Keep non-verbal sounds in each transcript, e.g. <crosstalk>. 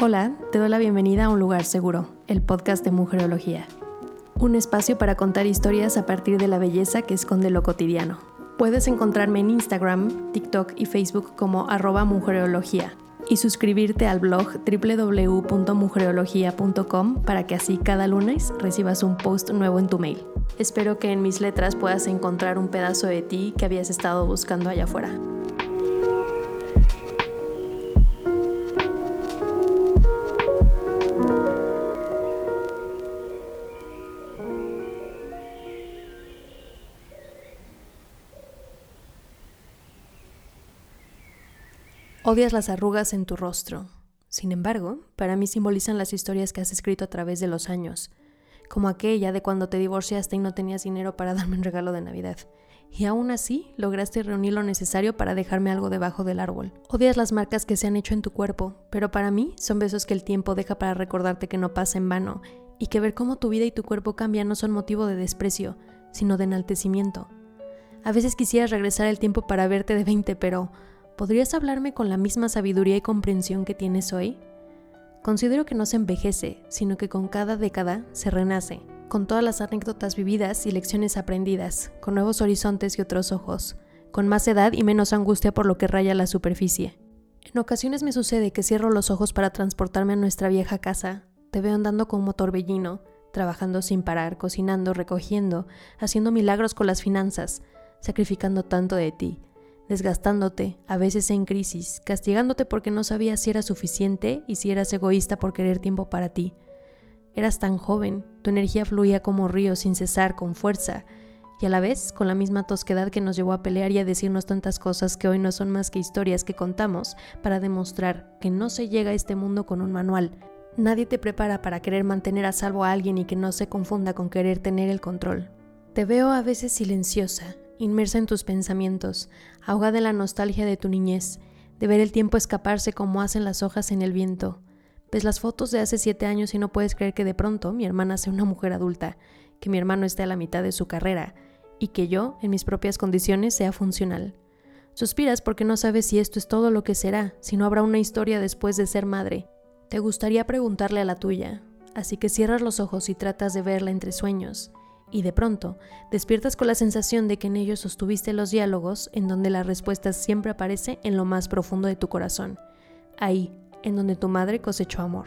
Hola, te doy la bienvenida a Un Lugar Seguro, el podcast de Mujerología. Un espacio para contar historias a partir de la belleza que esconde lo cotidiano. Puedes encontrarme en Instagram, TikTok y Facebook como arroba mujerología y suscribirte al blog www.mujerología.com para que así cada lunes recibas un post nuevo en tu mail. Espero que en mis letras puedas encontrar un pedazo de ti que habías estado buscando allá afuera. Odias las arrugas en tu rostro. Sin embargo, para mí simbolizan las historias que has escrito a través de los años, como aquella de cuando te divorciaste y no tenías dinero para <laughs> darme un regalo de Navidad. Y aún así lograste reunir lo necesario para dejarme algo debajo del árbol. Odias las marcas que se han hecho en tu cuerpo, pero para mí son besos que el tiempo deja para recordarte que no pasa en vano y que ver cómo tu vida y tu cuerpo cambian no son motivo de desprecio, sino de enaltecimiento. A veces quisieras regresar el tiempo para verte de 20, pero ¿podrías hablarme con la misma sabiduría y comprensión que tienes hoy? Considero que no se envejece, sino que con cada década se renace, con todas las anécdotas vividas y lecciones aprendidas, con nuevos horizontes y otros ojos, con más edad y menos angustia por lo que raya la superficie. En ocasiones me sucede que cierro los ojos para transportarme a nuestra vieja casa, te veo andando como torbellino, trabajando sin parar, cocinando, recogiendo, haciendo milagros con las finanzas, sacrificando tanto de ti, desgastándote, a veces en crisis, castigándote porque no sabías si era suficiente y si eras egoísta por querer tiempo para ti. Eras tan joven, tu energía fluía como río sin cesar, con fuerza, y a la vez con la misma tosquedad que nos llevó a pelear y a decirnos tantas cosas que hoy no son más que historias que contamos para demostrar que no se llega a este mundo con un manual. Nadie te prepara para querer mantener a salvo a alguien y que no se confunda con querer tener el control. Te veo a veces silenciosa, inmersa en tus pensamientos, ahogada en la nostalgia de tu niñez, de ver el tiempo escaparse como hacen las hojas en el viento. Ves las fotos de hace siete años y no puedes creer que de pronto mi hermana sea una mujer adulta, que mi hermano esté a la mitad de su carrera y que yo, en mis propias condiciones, sea funcional. Suspiras porque no sabes si esto es todo lo que será, si no habrá una historia después de ser madre. Te gustaría preguntarle a la tuya, así que cierras los ojos y tratas de verla entre sueños y de pronto despiertas con la sensación de que en ellos sostuviste los diálogos en donde la respuesta siempre aparece en lo más profundo de tu corazón, ahí, en donde tu madre cosechó amor.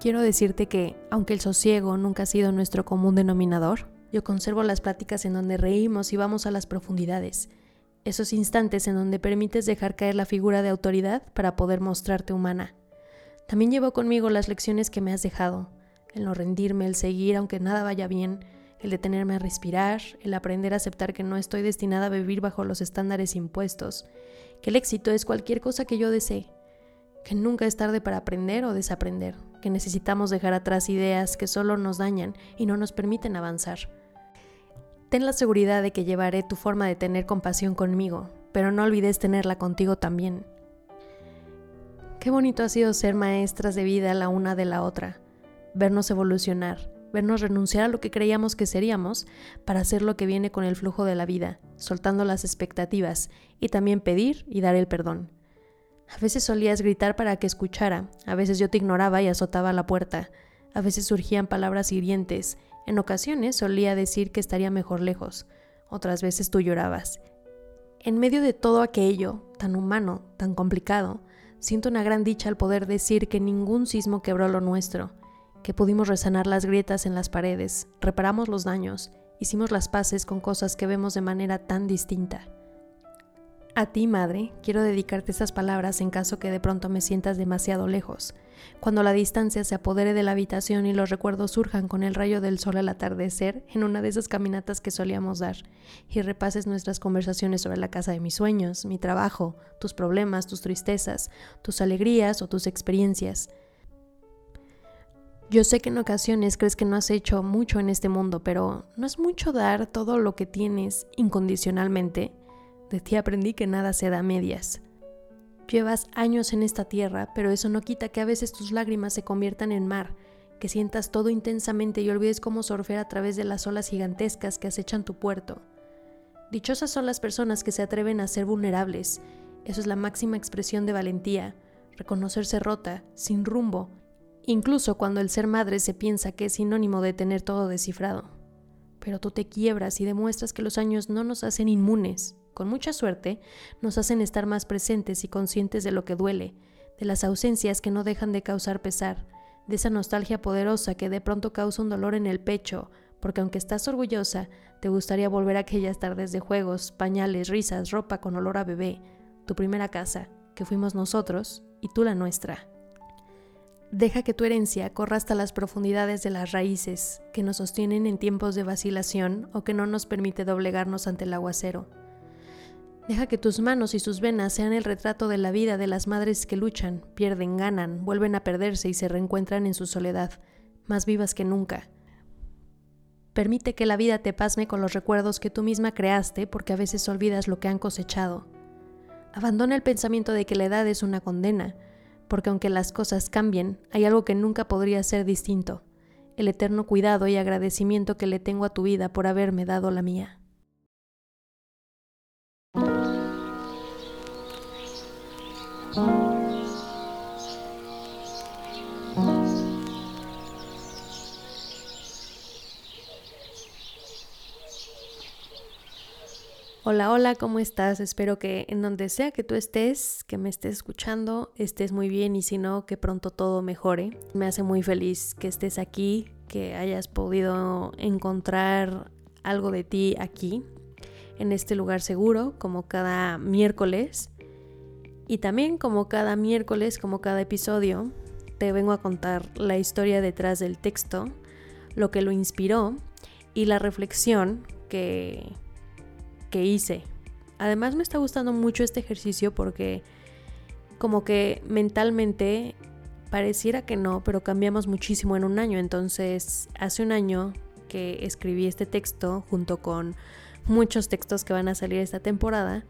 Quiero decirte que, aunque el sosiego nunca ha sido nuestro común denominador, yo conservo las pláticas en donde reímos y vamos a las profundidades, esos instantes en donde permites dejar caer la figura de autoridad para poder mostrarte humana. También llevo conmigo las lecciones que me has dejado, el no rendirme, el seguir aunque nada vaya bien, el detenerme a respirar, el aprender a aceptar que no estoy destinada a vivir bajo los estándares impuestos, que el éxito es cualquier cosa que yo desee, que nunca es tarde para aprender o desaprender, que necesitamos dejar atrás ideas que solo nos dañan y no nos permiten avanzar. Ten la seguridad de que llevaré tu forma de tener compasión conmigo, pero no olvides tenerla contigo también. Qué bonito ha sido ser maestras de vida la una de la otra, vernos evolucionar, vernos renunciar a lo que creíamos que seríamos para hacer lo que viene con el flujo de la vida, soltando las expectativas y también pedir y dar el perdón. A veces solías gritar para que escuchara, a veces yo te ignoraba y azotaba la puerta, a veces surgían palabras hirientes, en ocasiones solía decir que estaría mejor lejos, otras veces tú llorabas. En medio de todo aquello, tan humano, tan complicado, siento una gran dicha al poder decir que ningún sismo quebró lo nuestro, que pudimos resanar las grietas en las paredes, reparamos los daños, hicimos las paces con cosas que vemos de manera tan distinta. A ti, madre, quiero dedicarte estas palabras en caso que de pronto me sientas demasiado lejos, cuando la distancia se apodere de la habitación y los recuerdos surjan con el rayo del sol al atardecer en una de esas caminatas que solíamos dar, y repases nuestras conversaciones sobre la casa de mis sueños, mi trabajo, tus problemas, tus tristezas, tus alegrías o tus experiencias, yo sé que en ocasiones crees que no has hecho mucho en este mundo, pero no es mucho dar todo lo que tienes incondicionalmente. De ti aprendí que nada se da a medias. Llevas años en esta tierra, pero eso no quita que a veces tus lágrimas se conviertan en mar, que sientas todo intensamente y olvides cómo surfear a través de las olas gigantescas que acechan tu puerto. Dichosas son las personas que se atreven a ser vulnerables Eso es la máxima expresión de valentía, reconocerse rota, sin rumbo, incluso cuando el ser madre se piensa que es sinónimo de tener todo descifrado. Pero tú te quiebras y demuestras que los años no nos hacen inmunes. Con mucha suerte, nos hacen estar más presentes y conscientes de lo que duele, de las ausencias que no dejan de causar pesar, de esa nostalgia poderosa que de pronto causa un dolor en el pecho, porque aunque estás orgullosa, te gustaría volver a aquellas tardes de juegos, pañales, risas, ropa con olor a bebé, tu primera casa, que fuimos nosotros, y tú la nuestra. Deja que tu herencia corra hasta las profundidades de las raíces que nos sostienen en tiempos de vacilación o que no nos permite doblegarnos ante el aguacero. Deja que tus manos y sus venas sean el retrato de la vida de las madres que luchan, pierden, ganan, vuelven a perderse y se reencuentran en su soledad, más vivas que nunca. Permite que la vida te pasme con los recuerdos que tú misma creaste porque a veces olvidas lo que han cosechado. Abandona el pensamiento de que la edad es una condena, porque aunque las cosas cambien, hay algo que nunca podría ser distinto, el eterno cuidado y agradecimiento que le tengo a tu vida por haberme dado la mía. Hola, hola, ¿cómo estás? Espero que en donde sea que tú estés, que me estés escuchando, estés muy bien y si no, que pronto todo mejore. Me hace muy feliz que estés aquí, que hayas podido encontrar algo de ti aquí, en este lugar seguro, como cada miércoles. Y también como cada miércoles, como cada episodio, te vengo a contar la historia detrás del texto, lo que lo inspiró y la reflexión que, que hice. Además me está gustando mucho este ejercicio porque como que mentalmente pareciera que no, pero cambiamos muchísimo en un año. Entonces, hace un año que escribí este texto junto con muchos textos que van a salir esta temporada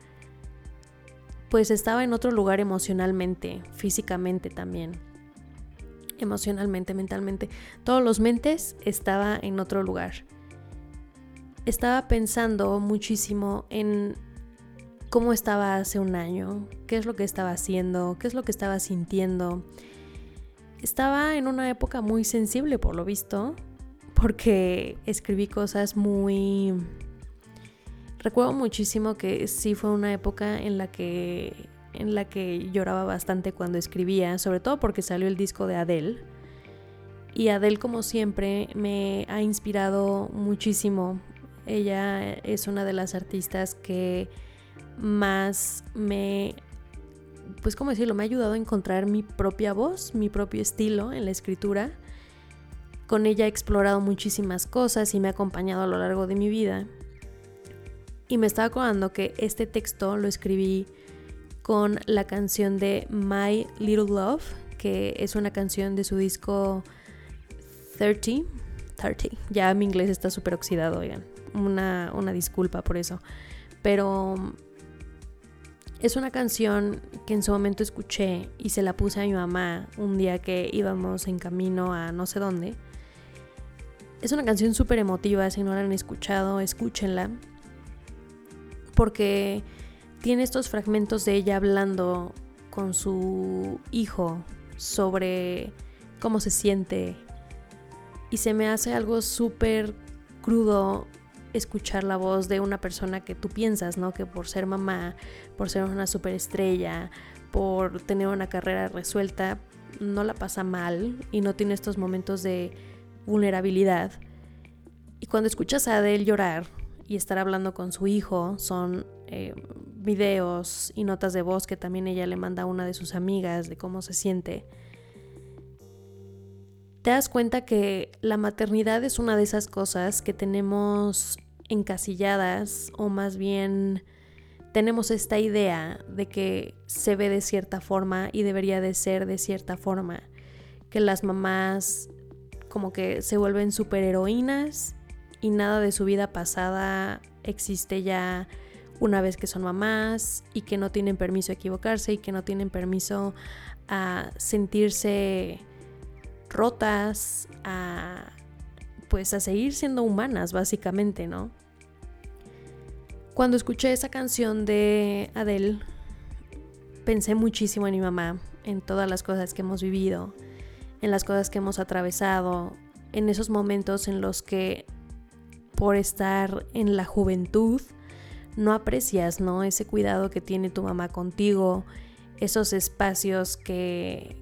pues estaba en otro lugar emocionalmente, físicamente también. Emocionalmente, mentalmente. Todos los mentes estaba en otro lugar. Estaba pensando muchísimo en cómo estaba hace un año, qué es lo que estaba haciendo, qué es lo que estaba sintiendo. Estaba en una época muy sensible por lo visto, porque escribí cosas muy Recuerdo muchísimo que sí fue una época en la que en la que lloraba bastante cuando escribía, sobre todo porque salió el disco de Adele. Y Adele, como siempre, me ha inspirado muchísimo. Ella es una de las artistas que más me, pues cómo decirlo, me ha ayudado a encontrar mi propia voz, mi propio estilo en la escritura. Con ella he explorado muchísimas cosas y me ha acompañado a lo largo de mi vida. Y me estaba acordando que este texto lo escribí con la canción de My Little Love, que es una canción de su disco 30. 30. Ya mi inglés está súper oxidado, oigan. Una, una disculpa por eso. Pero es una canción que en su momento escuché y se la puse a mi mamá un día que íbamos en camino a no sé dónde. Es una canción súper emotiva, si no la han escuchado, escúchenla porque tiene estos fragmentos de ella hablando con su hijo sobre cómo se siente y se me hace algo súper crudo escuchar la voz de una persona que tú piensas, ¿no? Que por ser mamá, por ser una superestrella, por tener una carrera resuelta, no la pasa mal y no tiene estos momentos de vulnerabilidad. Y cuando escuchas a Adele llorar, y estar hablando con su hijo. Son eh, videos y notas de voz que también ella le manda a una de sus amigas de cómo se siente. Te das cuenta que la maternidad es una de esas cosas que tenemos encasilladas o más bien tenemos esta idea de que se ve de cierta forma y debería de ser de cierta forma. Que las mamás como que se vuelven superheroínas y nada de su vida pasada existe ya una vez que son mamás y que no tienen permiso a equivocarse y que no tienen permiso a sentirse rotas, a pues a seguir siendo humanas básicamente, ¿no? Cuando escuché esa canción de Adele, pensé muchísimo en mi mamá, en todas las cosas que hemos vivido, en las cosas que hemos atravesado, en esos momentos en los que por estar en la juventud no aprecias, ¿no? Ese cuidado que tiene tu mamá contigo, esos espacios que,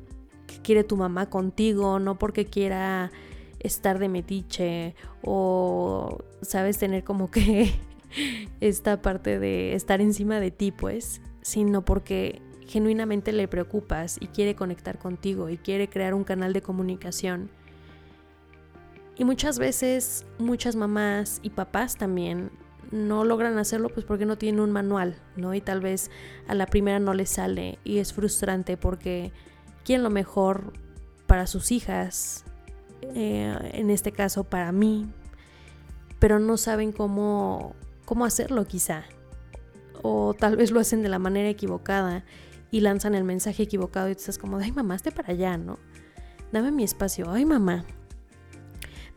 que quiere tu mamá contigo, no porque quiera estar de metiche o, sabes, tener como que <laughs> esta parte de estar encima de ti, pues, sino porque genuinamente le preocupas y quiere conectar contigo y quiere crear un canal de comunicación. Y muchas veces muchas mamás y papás también no logran hacerlo pues porque no tienen un manual, ¿no? Y tal vez a la primera no les sale y es frustrante porque quieren lo mejor para sus hijas, eh, en este caso para mí, pero no saben cómo, cómo hacerlo quizá. O tal vez lo hacen de la manera equivocada y lanzan el mensaje equivocado y tú estás como, ay mamá, esté para allá, ¿no? Dame mi espacio, ay mamá.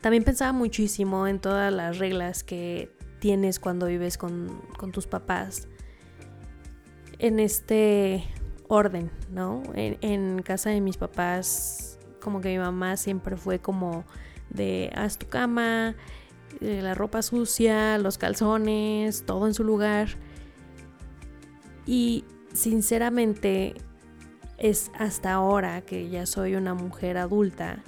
También pensaba muchísimo en todas las reglas que tienes cuando vives con, tus papás. En este orden, ¿no? en casa de mis papás como que mi mamá siempre fue como de haz tu cama, eh, la ropa sucia, los calzones, todo en su lugar. Y sinceramente es hasta ahora que ya soy una mujer adulta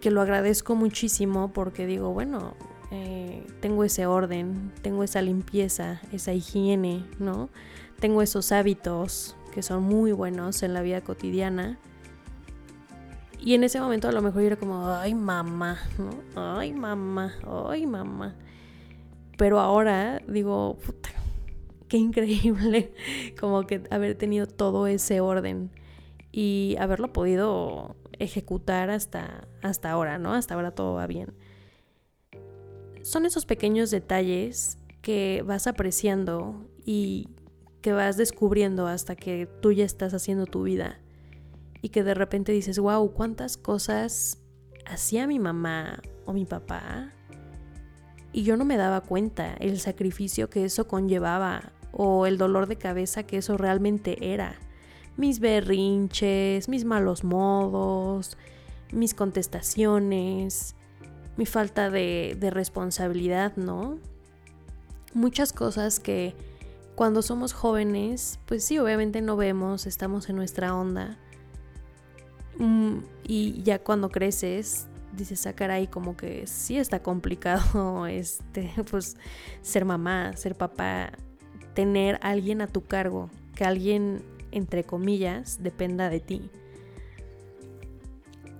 que lo agradezco muchísimo porque digo, bueno, eh, tengo ese orden, tengo esa limpieza, esa higiene, ¿no? Tengo esos hábitos que son muy buenos en la vida cotidiana y en ese momento a lo mejor yo era como, ay mamá. Ay mamá, ay mamá. Pero ahora digo, puta, qué increíble <laughs> como que haber tenido todo ese orden y haberlo podido ejecutar hasta, hasta ahora, ¿no? Hasta ahora todo va bien. Son esos pequeños detalles que vas apreciando y que vas descubriendo hasta que tú ya estás haciendo tu vida y que de repente dices, wow, cuántas cosas hacía mi mamá o mi papá y yo no me daba cuenta el sacrificio que eso conllevaba o el dolor de cabeza que eso realmente era. Mis berrinches, mis malos modos, mis contestaciones, mi falta de, de responsabilidad, ¿no? Muchas cosas que cuando somos jóvenes, pues sí, obviamente no vemos, estamos en nuestra onda y ya cuando creces, dices, ah, caray, como que sí está complicado, <laughs> este, pues, ser mamá, ser papá, tener alguien a tu cargo, que alguien, entre comillas, dependa de ti.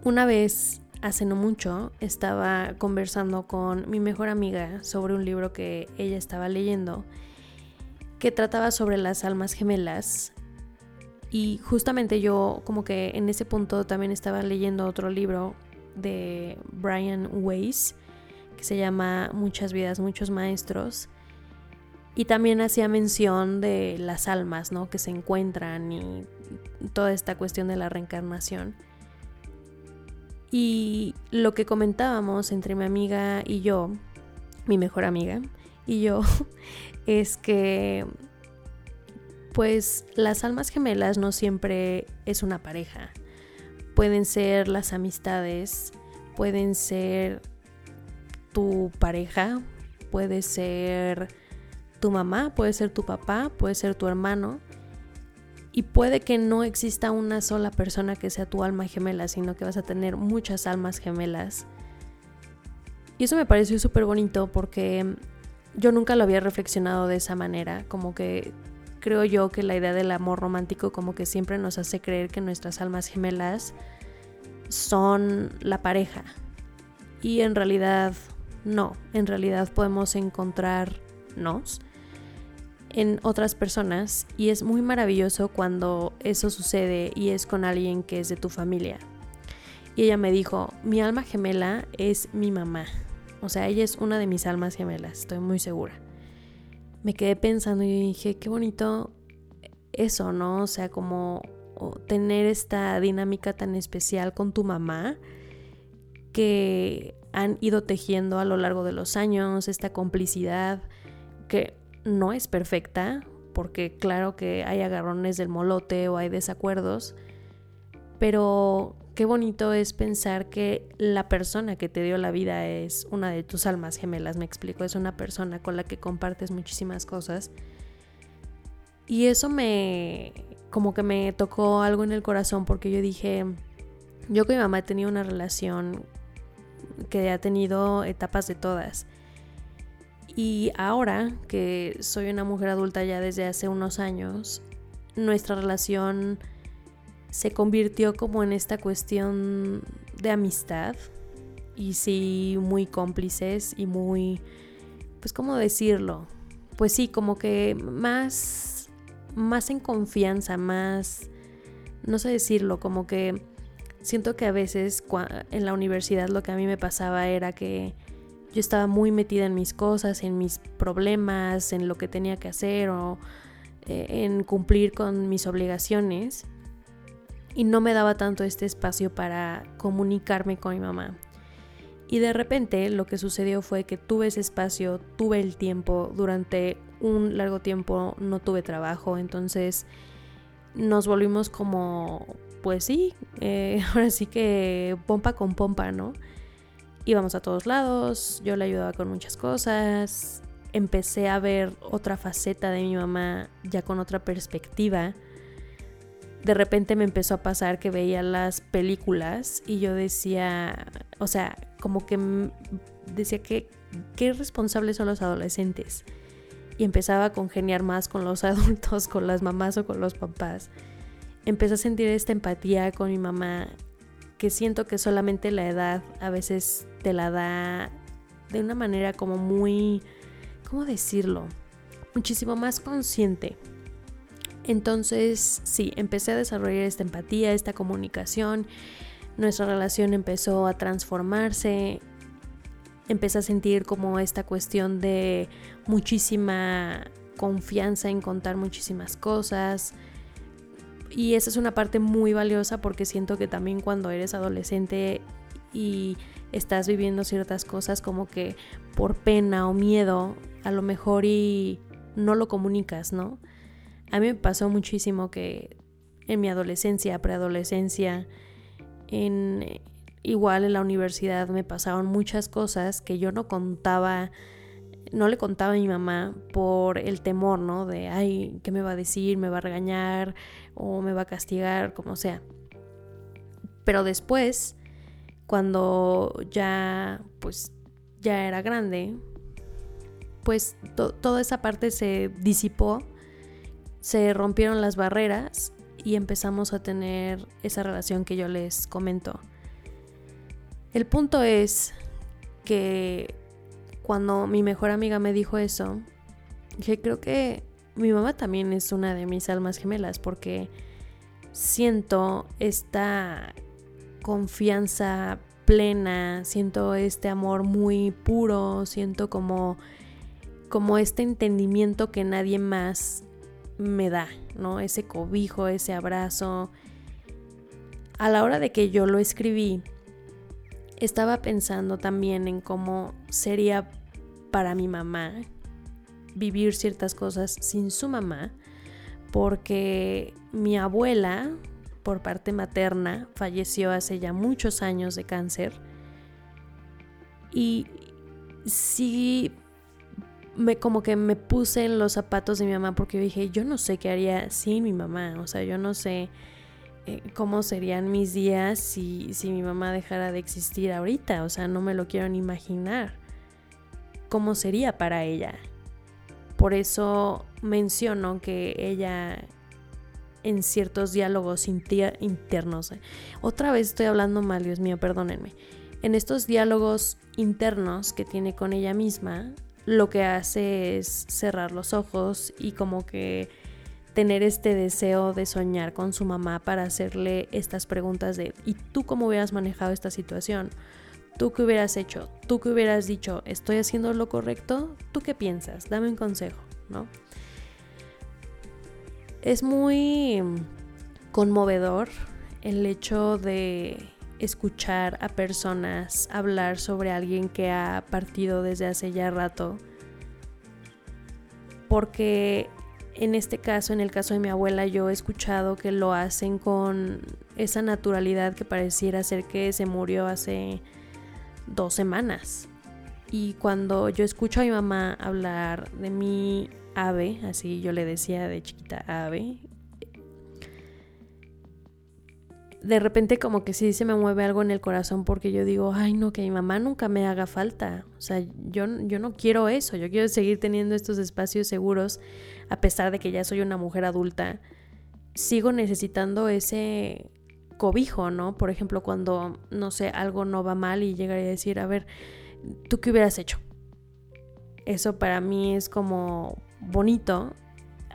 Una vez, hace no mucho, estaba conversando con mi mejor amiga sobre un libro que ella estaba leyendo que trataba sobre las almas gemelas y justamente yo como que en ese punto también estaba leyendo otro libro de Brian Weiss que se llama Muchas vidas, muchos maestros. Y también hacía mención de las almas, ¿no? Que se encuentran y toda esta cuestión de la reencarnación. Y lo que comentábamos entre mi amiga y yo, mi mejor amiga y yo, <laughs> es que pues las almas gemelas no siempre es una pareja. Pueden ser las amistades, pueden ser tu pareja, puede ser tu mamá, puede ser tu papá, puede ser tu hermano. Y puede que no exista una sola persona que sea tu alma gemela, sino que vas a tener muchas almas gemelas. Y eso me pareció súper bonito porque yo nunca lo había reflexionado de esa manera, como que creo yo que la idea del amor romántico como que siempre nos hace creer que nuestras almas gemelas son la pareja. Y en realidad no, en realidad podemos encontrarnos en otras personas y es muy maravilloso cuando eso sucede y es con alguien que es de tu familia. Y ella me dijo, mi alma gemela es mi mamá. O sea, ella es una de mis almas gemelas, estoy muy segura me quedé pensando y dije, qué bonito eso, ¿no? O sea, como tener esta dinámica tan especial con tu mamá que han ido tejiendo a lo largo de los años, esta complicidad que no es perfecta, porque claro que hay agarrones del molote o hay desacuerdos, pero qué bonito es pensar que la persona que te dio la vida es una de tus almas gemelas, me explico, es una persona con la que compartes muchísimas cosas. Y eso me, como que me tocó algo en el corazón porque yo dije, yo con mi mamá he tenido una relación que ha tenido etapas de todas. Y ahora que soy una mujer adulta ya desde hace unos años, nuestra relación se convirtió como en esta cuestión de amistad y sí muy cómplices y muy, pues cómo decirlo, pues sí, como que más, más en confianza, más, no sé decirlo, como que siento que a veces en la universidad lo que a mí me pasaba era que yo estaba muy metida en mis cosas, en mis problemas, en lo que tenía que hacer o eh, en cumplir con mis obligaciones. Y no me daba tanto este espacio para comunicarme con mi mamá. Y de repente lo que sucedió fue que tuve ese espacio, tuve el tiempo, durante un largo tiempo no tuve trabajo, entonces nos volvimos como, pues sí, eh, <laughs> ahora sí que pompa con pompa, ¿no? íbamos a todos lados, yo le ayudaba con muchas cosas, empecé a ver otra faceta de mi mamá ya con otra perspectiva. De repente me empezó a pasar que veía las películas y yo decía, o sea, como que decía que qué responsables son los adolescentes. Y empezaba a congeniar más con los <laughs> adultos, con las mamás o con los papás. Empecé a sentir esta empatía con mi mamá que siento que solamente la edad a veces te la da de una manera como muy, ¿cómo decirlo? Muchísimo más consciente. Entonces, sí, empecé a desarrollar esta empatía, esta comunicación. Nuestra relación empezó a transformarse. Empecé a sentir como esta cuestión de muchísima confianza en contar muchísimas cosas. Y esa es una parte muy valiosa porque siento que también cuando eres adolescente y estás viviendo ciertas cosas como que por pena o miedo, a lo mejor y no lo comunicas, ¿no? A mí me pasó muchísimo que en mi adolescencia, preadolescencia, en igual en la universidad me pasaron muchas cosas que yo no contaba no le contaba a mi mamá por el temor, ¿no? De, ay, ¿qué me va a decir? ¿Me va a regañar? ¿O me va a castigar? Como sea. Pero después, cuando ya, pues, ya era grande, pues toda esa parte se disipó, se rompieron las barreras y empezamos a tener esa relación que yo les comento. El punto es que cuando mi mejor amiga me dijo eso, dije, creo que mi mamá también es una de mis almas gemelas porque siento esta confianza plena, siento este amor muy puro, siento como como este entendimiento que nadie más me da, ¿no? Ese cobijo, ese abrazo. A la hora de que yo lo escribí, estaba pensando también en cómo sería para mi mamá vivir ciertas cosas sin su mamá, porque mi abuela, por parte materna, falleció hace ya muchos años de cáncer. Y sí, me, como que me puse en los zapatos de mi mamá porque dije, yo no sé qué haría sin mi mamá, o sea, yo no sé eh, cómo serían mis días si, si mi mamá dejara de existir ahorita. O sea, no me lo quiero ni imaginar. ¿Cómo sería para ella? Por eso menciono que ella en ciertos diálogos internos. Eh, otra vez estoy hablando mal, Dios mío, perdónenme. En estos diálogos internos que tiene con ella misma, lo que hace es cerrar los ojos y como que tener este deseo de soñar con su mamá para hacerle estas preguntas de ¿y tú cómo hubieras manejado esta situación? ¿Tú qué hubieras hecho? ¿Tú qué hubieras dicho? ¿Estoy haciendo lo correcto? ¿Tú qué piensas? Dame un consejo, ¿no? Es muy conmovedor el hecho de escuchar a personas hablar sobre alguien que ha partido desde hace ya rato porque en este caso, en el caso de mi abuela, yo he escuchado que lo hacen con esa naturalidad que pareciera ser que se murió hace dos semanas. Y cuando yo escucho a mi mamá hablar de mi ave, así yo le decía de chiquita ave, de repente como que sí se me mueve algo en el corazón porque yo digo, ay no, que mi mamá nunca me haga falta. O sea, yo, yo no quiero eso, yo quiero seguir teniendo estos espacios seguros a pesar de que ya soy una mujer adulta. Sigo necesitando ese cobijo, ¿no? Por ejemplo, cuando, no sé, algo no va mal y llegaría a decir, a ver, ¿tú qué hubieras hecho? Eso para mí es como bonito.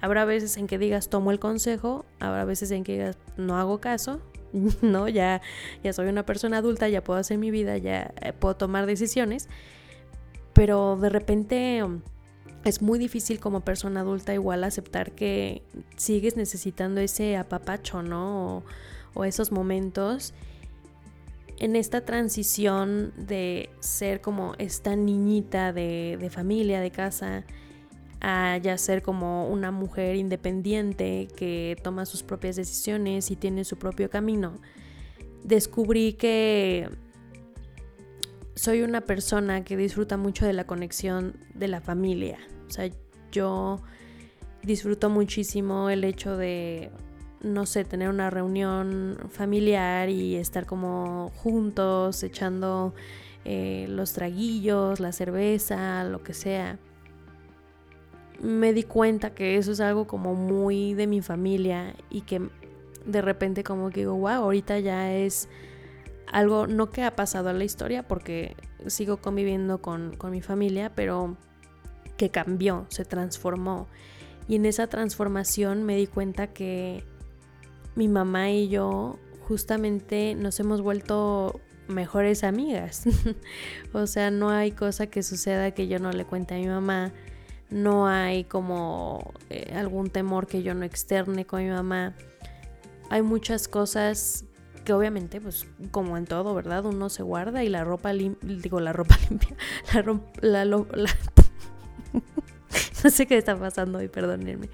Habrá veces en que digas tomo el consejo, habrá veces en que digas no hago caso, <laughs> ¿no? Ya, ya soy una persona adulta, ya puedo hacer mi vida, ya eh, puedo tomar decisiones, pero de repente um, es muy difícil como persona adulta igual aceptar que sigues necesitando ese apapacho, ¿no? O, esos momentos en esta transición de ser como esta niñita de, de familia, de casa, a ya ser como una mujer independiente que toma sus propias decisiones y tiene su propio camino, descubrí que soy una persona que disfruta mucho de la conexión de la familia. O sea, yo disfruto muchísimo el hecho de, no sé, tener una reunión familiar y estar como juntos, echando eh, los traguillos, la cerveza, lo que sea me di cuenta que eso es algo como muy de mi familia y que de repente como que digo, wow, ahorita ya es algo no que ha pasado a la historia porque sigo conviviendo con, con mi familia, pero que cambió, se transformó. Y en esa transformación me di cuenta que mi mamá y yo justamente nos hemos vuelto mejores amigas. <laughs> o sea, no hay cosa que suceda que yo no le cuente a mi mamá no hay como eh, algún temor que yo no externe con mi mamá. Hay muchas cosas que obviamente, pues como en todo, ¿verdad? Uno se guarda y la ropa limpia, digo la ropa <laughs> limpia, la, la, <laughs> no sé qué está pasando hoy, perdónenme.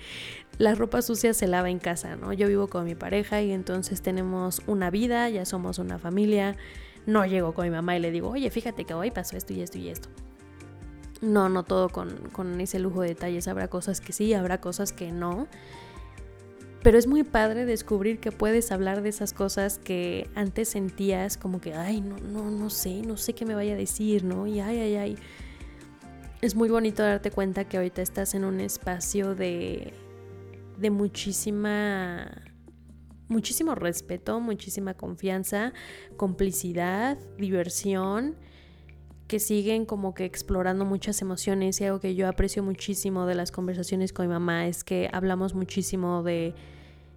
La ropa sucia se lava en casa, ¿no? Yo vivo con mi pareja y entonces tenemos una vida, ya somos una familia. No llego con mi mamá y le digo, oye, fíjate que hoy pasó esto y esto y esto. No, no todo con, ese lujo de detalles. Habrá cosas que sí, habrá cosas que no. Pero es muy padre descubrir que puedes hablar de esas cosas que antes sentías como que, ay, no, no, no sé, no sé qué me vaya a decir, ¿no? Y ay, ay, ay. Es muy bonito darte cuenta que ahorita estás en un espacio de, de muchísima, muchísimo respeto, muchísima confianza, complicidad, diversión que siguen como que explorando muchas emociones y algo que yo aprecio muchísimo de las conversaciones con mi mamá es que hablamos muchísimo de,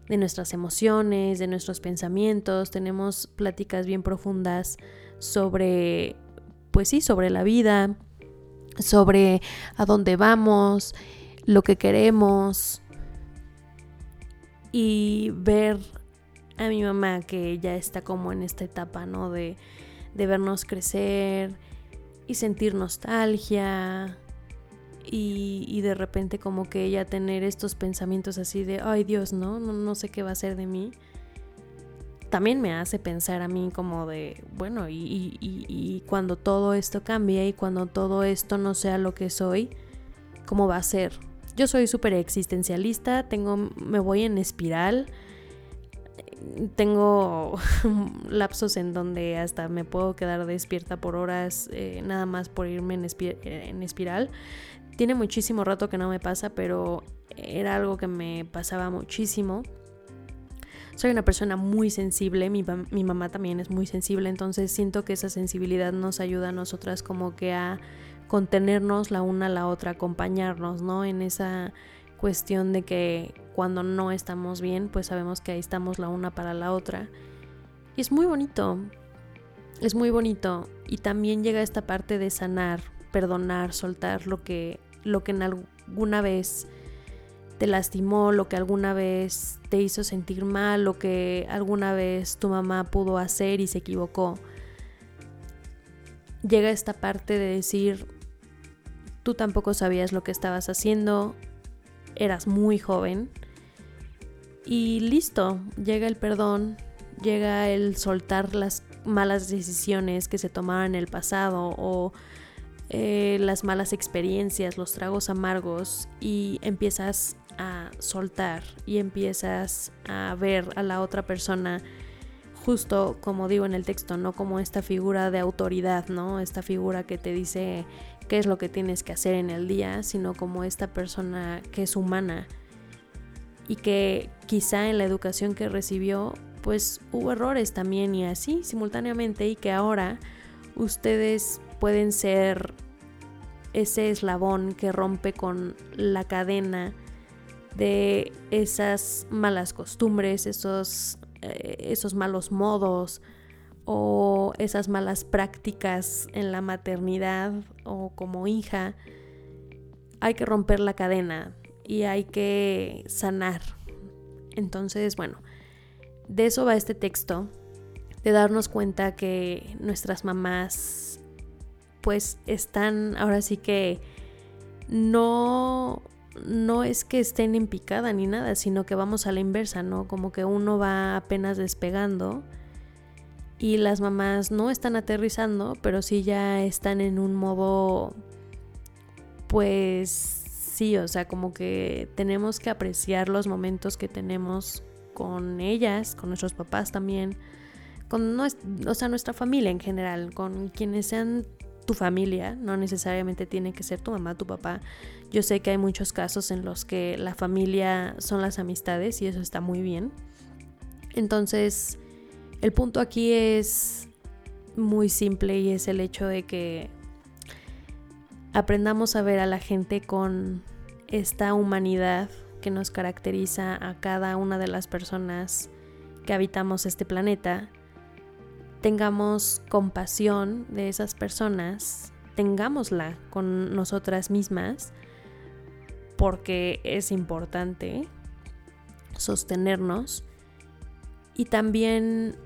de nuestras emociones, de nuestros pensamientos, tenemos pláticas bien profundas sobre, pues sí, sobre la vida, sobre a dónde vamos, lo que queremos y ver a mi mamá que ya está como en esta etapa, ¿no? De, de vernos crecer, y sentir nostalgia y, de repente como que ella tener estos pensamientos así de, ay Dios, ¿no? ¿no? sé qué va a ser de mí. También me hace pensar a mí como de, bueno, y, y cuando todo esto cambie y cuando todo esto no sea lo que soy, ¿cómo va a ser? Yo soy súper existencialista, tengo, me voy en espiral, tengo <laughs> lapsos en donde hasta me puedo quedar despierta por horas eh, nada más por irme en, espiral. Tiene muchísimo rato que no me pasa, pero era algo que me pasaba muchísimo. Soy una persona muy sensible, mi, mi mamá también es muy sensible, entonces siento que esa sensibilidad nos ayuda a nosotras como que a contenernos la una a la otra, acompañarnos, ¿no? En esa cuestión de que cuando no estamos bien, pues sabemos que ahí estamos la una para la otra. Y es muy bonito, es muy bonito. Y también llega esta parte de sanar, perdonar, soltar lo que, lo que en alguna vez te lastimó, lo que alguna vez te hizo sentir mal, lo que alguna vez tu mamá pudo hacer y se equivocó. Llega esta parte de decir, tú tampoco sabías lo que estabas haciendo, eras muy joven. Y listo, llega el perdón, llega el soltar las malas decisiones que se tomaron en el pasado o eh, las malas experiencias, los tragos amargos y empiezas a soltar y empiezas a ver a la otra persona justo como digo en el texto, no como esta figura de autoridad, ¿no? Esta figura que te dice qué es lo que tienes que hacer en el día, sino como esta persona que es humana y que quizá en la educación que recibió pues hubo errores también y así simultáneamente y que ahora ustedes pueden ser ese eslabón que rompe con la cadena de esas malas costumbres, esos, eh, esos malos modos o esas malas prácticas en la maternidad o como hija. Hay que romper la cadena y hay que sanar. Entonces, bueno, de eso va este texto, de darnos cuenta que nuestras mamás pues están ahora sí que no no es que estén en picada ni nada, sino que vamos a la inversa, ¿no? Como que uno va apenas despegando y las mamás no están aterrizando, pero sí ya están en un modo pues sí, o sea, como que tenemos que apreciar los momentos que tenemos con ellas, con nuestros papás también, con o sea, nuestra familia en general, con quienes sean tu familia, no necesariamente tiene que ser tu mamá, tu papá. Yo sé que hay muchos casos en los que la familia son las amistades y eso está muy bien. Entonces, el punto aquí es muy simple y es el hecho de que aprendamos a ver a la gente con esta humanidad que nos caracteriza a cada una de las personas que habitamos este planeta, tengamos compasión de esas personas, tengámosla con nosotras mismas, porque es importante sostenernos y también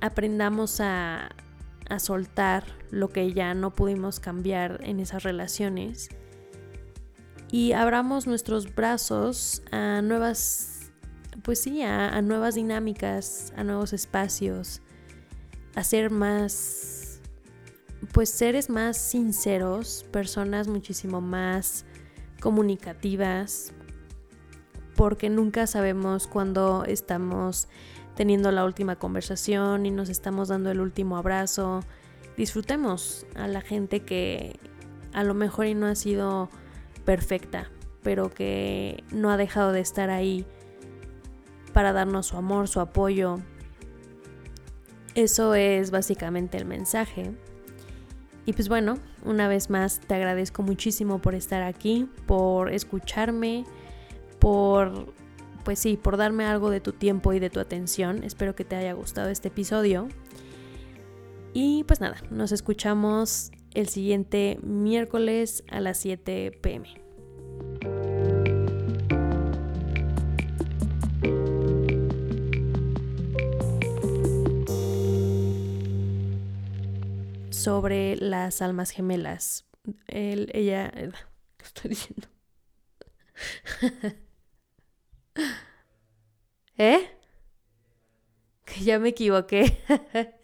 aprendamos a, a soltar lo que ya no pudimos cambiar en esas relaciones y abramos nuestros brazos a nuevas, pues sí, a, nuevas dinámicas, a nuevos espacios, a ser más, pues seres más sinceros, personas muchísimo más comunicativas, porque nunca sabemos cuándo estamos teniendo la última conversación y nos estamos dando el último abrazo. Disfrutemos a la gente que a lo mejor y no ha sido perfecta, pero que no ha dejado de estar ahí para darnos su amor, su apoyo. Eso es básicamente el mensaje. Y pues bueno, una vez más te agradezco muchísimo por estar aquí, por escucharme, por pues sí, por darme algo de tu tiempo y de tu atención. Espero que te haya gustado este episodio. Y pues nada, nos escuchamos el siguiente miércoles a las 7 pm. Sobre las almas gemelas. ella... <laughs> ¿Qué estoy diciendo? <laughs> ¿Eh? <laughs> Que ya me equivoqué. <laughs>